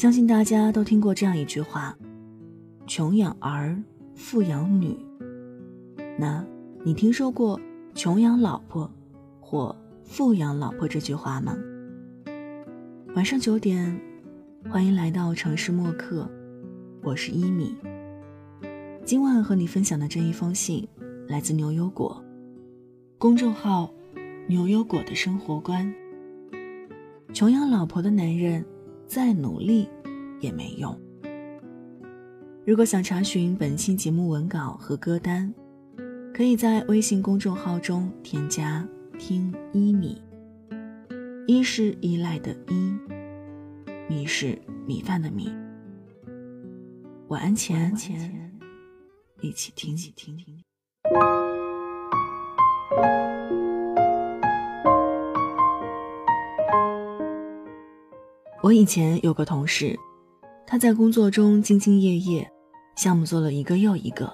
相信大家都听过这样一句话：“穷养儿，富养女。”那，你听说过“穷养老婆”或“富养老婆”这句话吗？晚上九点，欢迎来到城市默客，我是一米。今晚和你分享的这一封信，来自牛油果公众号“牛油果的生活观”。穷养老婆的男人，再努力也没用。如果想查询本期节目文稿和歌单，可以在微信公众号中添加“听一米”。一是依赖的依，米是米饭的米。晚安前，一起听，以前有个同事，他在工作中兢兢业业，项目做了一个又一个。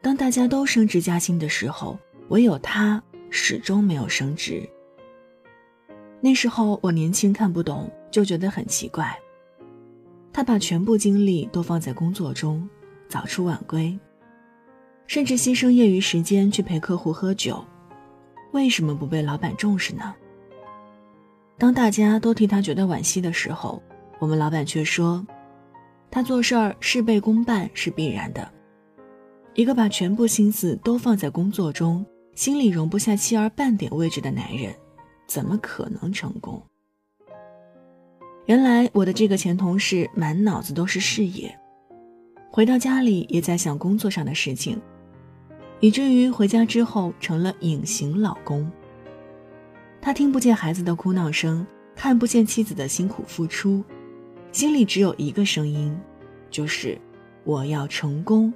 当大家都升职加薪的时候，唯有他始终没有升职。那时候我年轻看不懂，就觉得很奇怪。他把全部精力都放在工作中，早出晚归，甚至牺牲业余时间去陪客户喝酒，为什么不被老板重视呢？当大家都替他觉得惋惜的时候，我们老板却说：“他做事儿事倍功半是必然的。一个把全部心思都放在工作中，心里容不下妻儿半点位置的男人，怎么可能成功？”原来我的这个前同事满脑子都是事业，回到家里也在想工作上的事情，以至于回家之后成了隐形老公。他听不见孩子的哭闹声，看不见妻子的辛苦付出，心里只有一个声音，就是我要成功，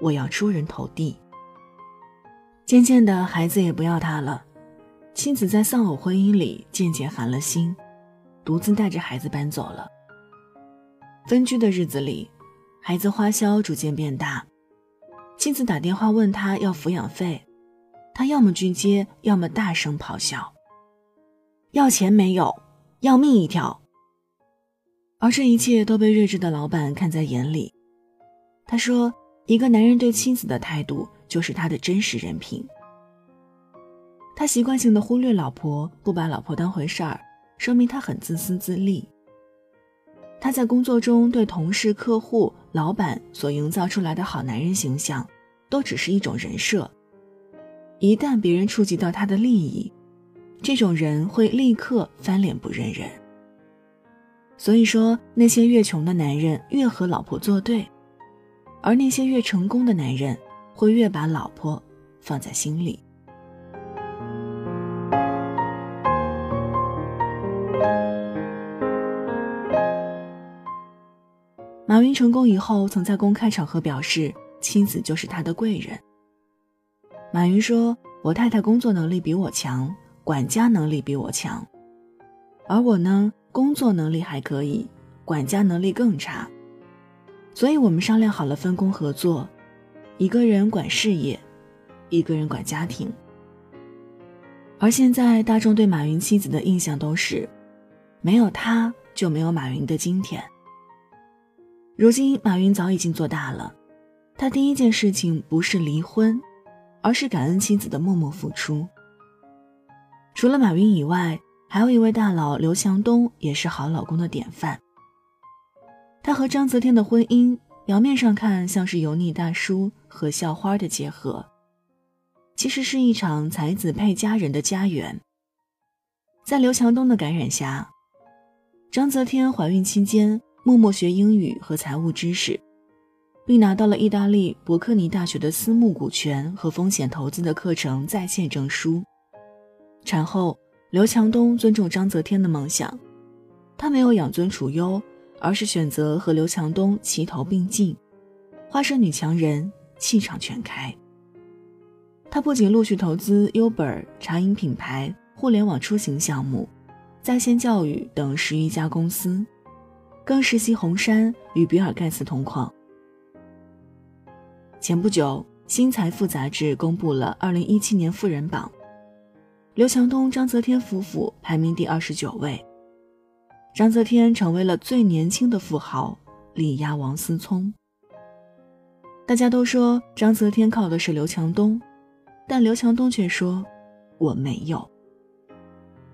我要出人头地。渐渐的，孩子也不要他了，妻子在丧偶婚姻里渐渐寒了心，独自带着孩子搬走了。分居的日子里，孩子花销逐渐变大，妻子打电话问他要抚养费，他要么拒接，要么大声咆哮。要钱没有，要命一条。而这一切都被睿智的老板看在眼里。他说：“一个男人对妻子的态度，就是他的真实人品。他习惯性的忽略老婆，不把老婆当回事儿，说明他很自私自利。他在工作中对同事、客户、老板所营造出来的好男人形象，都只是一种人设。一旦别人触及到他的利益，这种人会立刻翻脸不认人。所以说，那些越穷的男人越和老婆作对，而那些越成功的男人会越把老婆放在心里。马云成功以后，曾在公开场合表示，妻子就是他的贵人。马云说：“我太太工作能力比我强。”管家能力比我强，而我呢，工作能力还可以，管家能力更差，所以我们商量好了分工合作，一个人管事业，一个人管家庭。而现在大众对马云妻子的印象都是，没有他就没有马云的今天。如今马云早已经做大了，他第一件事情不是离婚，而是感恩妻子的默默付出。除了马云以外，还有一位大佬刘强东也是好老公的典范。他和章泽天的婚姻表面上看像是油腻大叔和校花的结合，其实是一场才子配佳人的家园。在刘强东的感染下，章泽天怀孕期间默默学英语和财务知识，并拿到了意大利伯克尼大学的私募股权和风险投资的课程在线证书。产后，刘强东尊重章泽天的梦想，他没有养尊处优，而是选择和刘强东齐头并进，化身女强人，气场全开。他不仅陆续投资优本茶饮品牌、互联网出行项目、在线教育等十余家公司，更实习红杉与比尔盖茨同框。前不久，《新财富》杂志公布了二零一七年富人榜。刘强东、章泽天夫妇排名第二十九位，章泽天成为了最年轻的富豪，力压王思聪。大家都说章泽天靠的是刘强东，但刘强东却说我没有。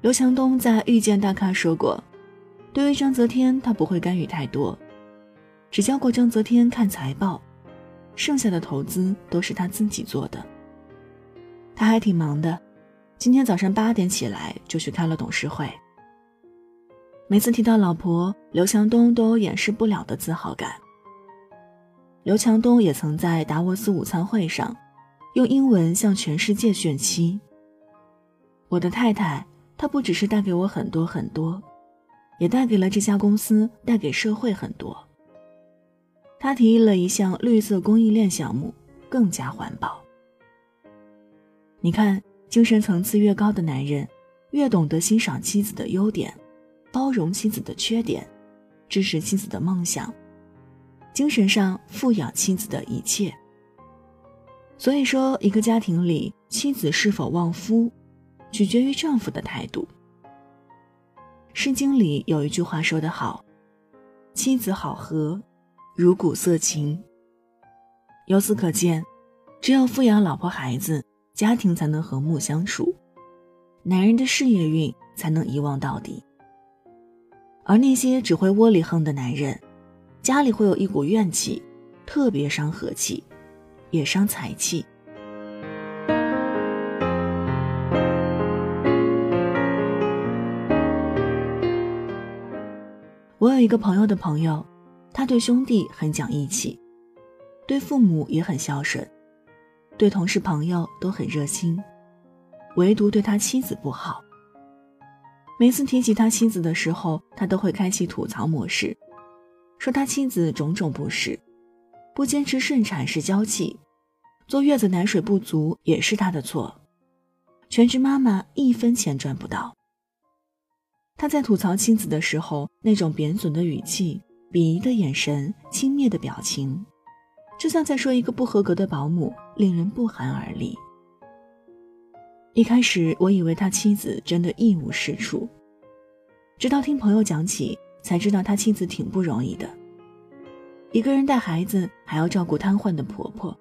刘强东在《遇见大咖》说过，对于章泽天，他不会干预太多，只教过章泽天看财报，剩下的投资都是他自己做的。他还挺忙的，今天早上八点起来就去开了董事会。每次提到老婆，刘强东都掩饰不了的自豪感。刘强东也曾在达沃斯午餐会上，用英文向全世界炫妻。我的太太，她不只是带给我很多很多，也带给了这家公司，带给社会很多。他提议了一项绿色供应链项目，更加环保。你看，精神层次越高的男人，越懂得欣赏妻子的优点，包容妻子的缺点，支持妻子的梦想，精神上富养妻子的一切。所以说，一个家庭里，妻子是否旺夫，取决于丈夫的态度。《诗经》里有一句话说得好：“妻子好合，如鼓瑟琴。”由此可见，只有富养老婆孩子。家庭才能和睦相处，男人的事业运才能一望到底。而那些只会窝里横的男人，家里会有一股怨气，特别伤和气，也伤财气。我有一个朋友的朋友，他对兄弟很讲义气，对父母也很孝顺。对同事朋友都很热心，唯独对他妻子不好。每次提起他妻子的时候，他都会开启吐槽模式，说他妻子种种不是，不坚持顺产是娇气，坐月子奶水不足也是他的错，全职妈妈一分钱赚不到。他在吐槽妻子的时候，那种贬损的语气、鄙夷的眼神、轻蔑的表情。就像在说一个不合格的保姆，令人不寒而栗。一开始我以为他妻子真的一无是处，直到听朋友讲起，才知道他妻子挺不容易的。一个人带孩子，还要照顾瘫痪的婆婆。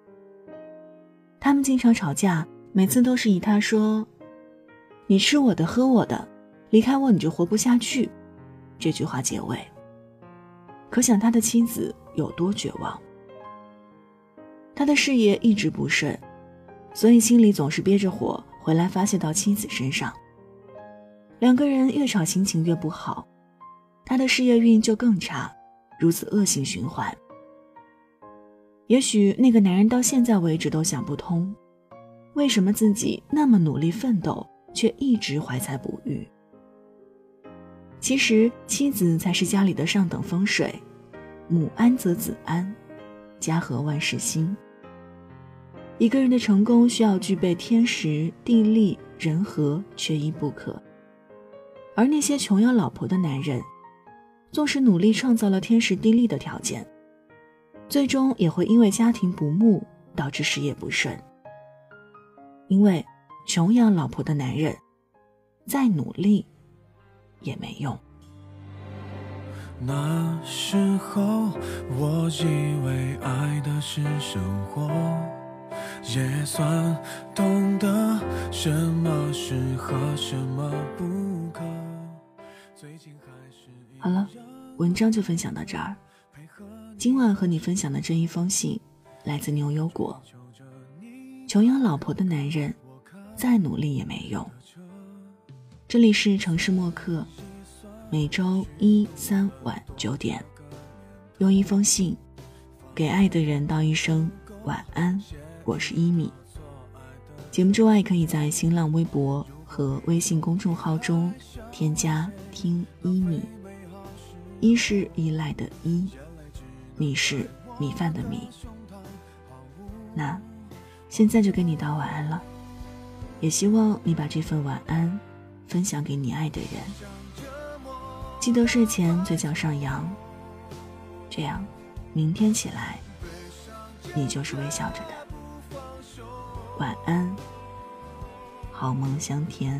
他们经常吵架，每次都是以他说：“你吃我的，喝我的，离开我你就活不下去。”这句话结尾。可想他的妻子有多绝望。他的事业一直不顺，所以心里总是憋着火回来发泄到妻子身上。两个人越吵，心情越不好，他的事业运就更差，如此恶性循环。也许那个男人到现在为止都想不通，为什么自己那么努力奋斗，却一直怀才不遇。其实妻子才是家里的上等风水，母安则子安，家和万事兴。一个人的成功需要具备天时、地利、人和，缺一不可。而那些穷养老婆的男人，纵使努力创造了天时地利的条件，最终也会因为家庭不睦导致事业不顺。因为穷养老婆的男人，再努力也没用。那时候，我以为爱的是生活。也算懂得什么适合什么不可好了文章就分享到这儿今晚和你分享的这一封信来自牛油果穷养老婆的男人再努力也没用这里是城市默客每周一三晚九点用一封信给爱的人道一声晚安我是一米。节目之外，可以在新浪微博和微信公众号中添加“听一米”，一是依赖的依，米是米饭的米。那现在就跟你道晚安了，也希望你把这份晚安分享给你爱的人。记得睡前嘴角上扬，这样明天起来你就是微笑着的。晚安，好梦香甜。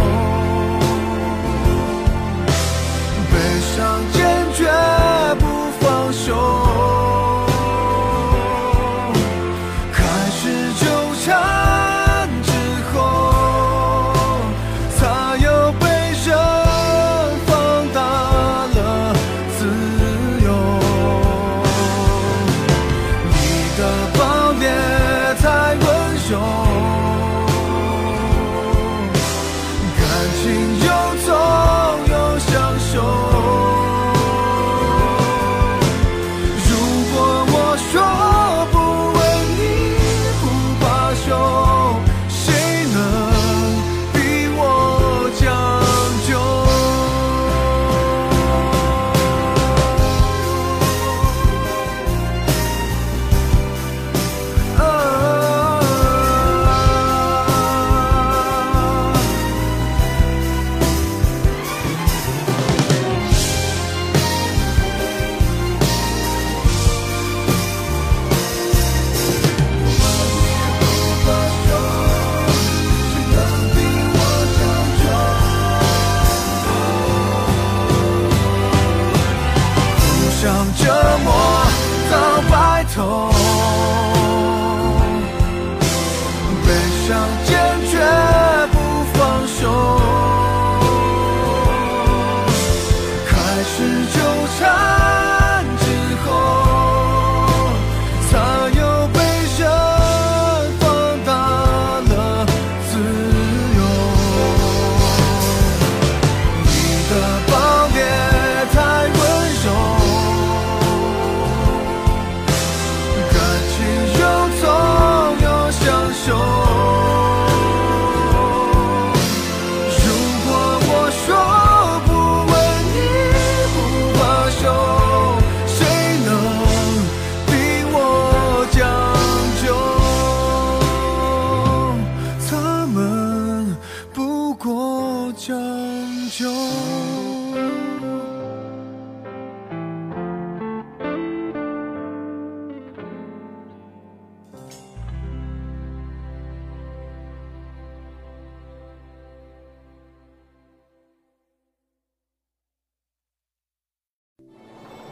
now.